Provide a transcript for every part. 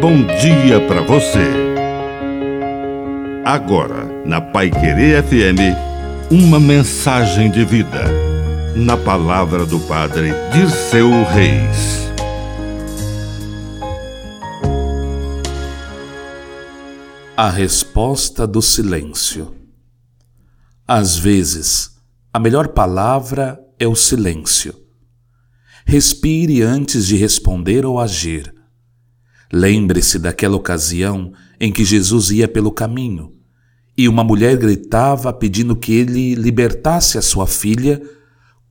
bom dia para você. Agora, na Pai Querer FM, uma mensagem de vida. Na palavra do Padre Dirceu Reis. A resposta do silêncio. Às vezes, a melhor palavra é o silêncio. Respire antes de responder ou agir. Lembre-se daquela ocasião em que Jesus ia pelo caminho e uma mulher gritava pedindo que ele libertasse a sua filha,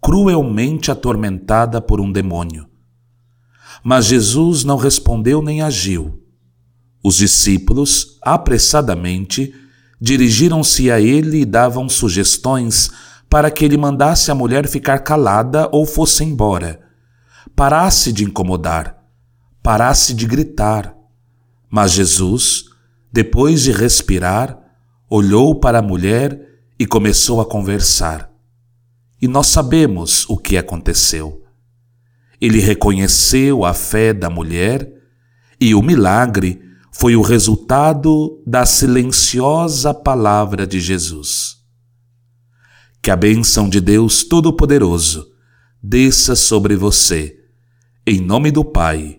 cruelmente atormentada por um demônio. Mas Jesus não respondeu nem agiu. Os discípulos, apressadamente, dirigiram-se a ele e davam sugestões para que ele mandasse a mulher ficar calada ou fosse embora, parasse de incomodar parasse de gritar. Mas Jesus, depois de respirar, olhou para a mulher e começou a conversar. E nós sabemos o que aconteceu. Ele reconheceu a fé da mulher e o milagre foi o resultado da silenciosa palavra de Jesus. Que a bênção de Deus Todo-Poderoso desça sobre você, em nome do Pai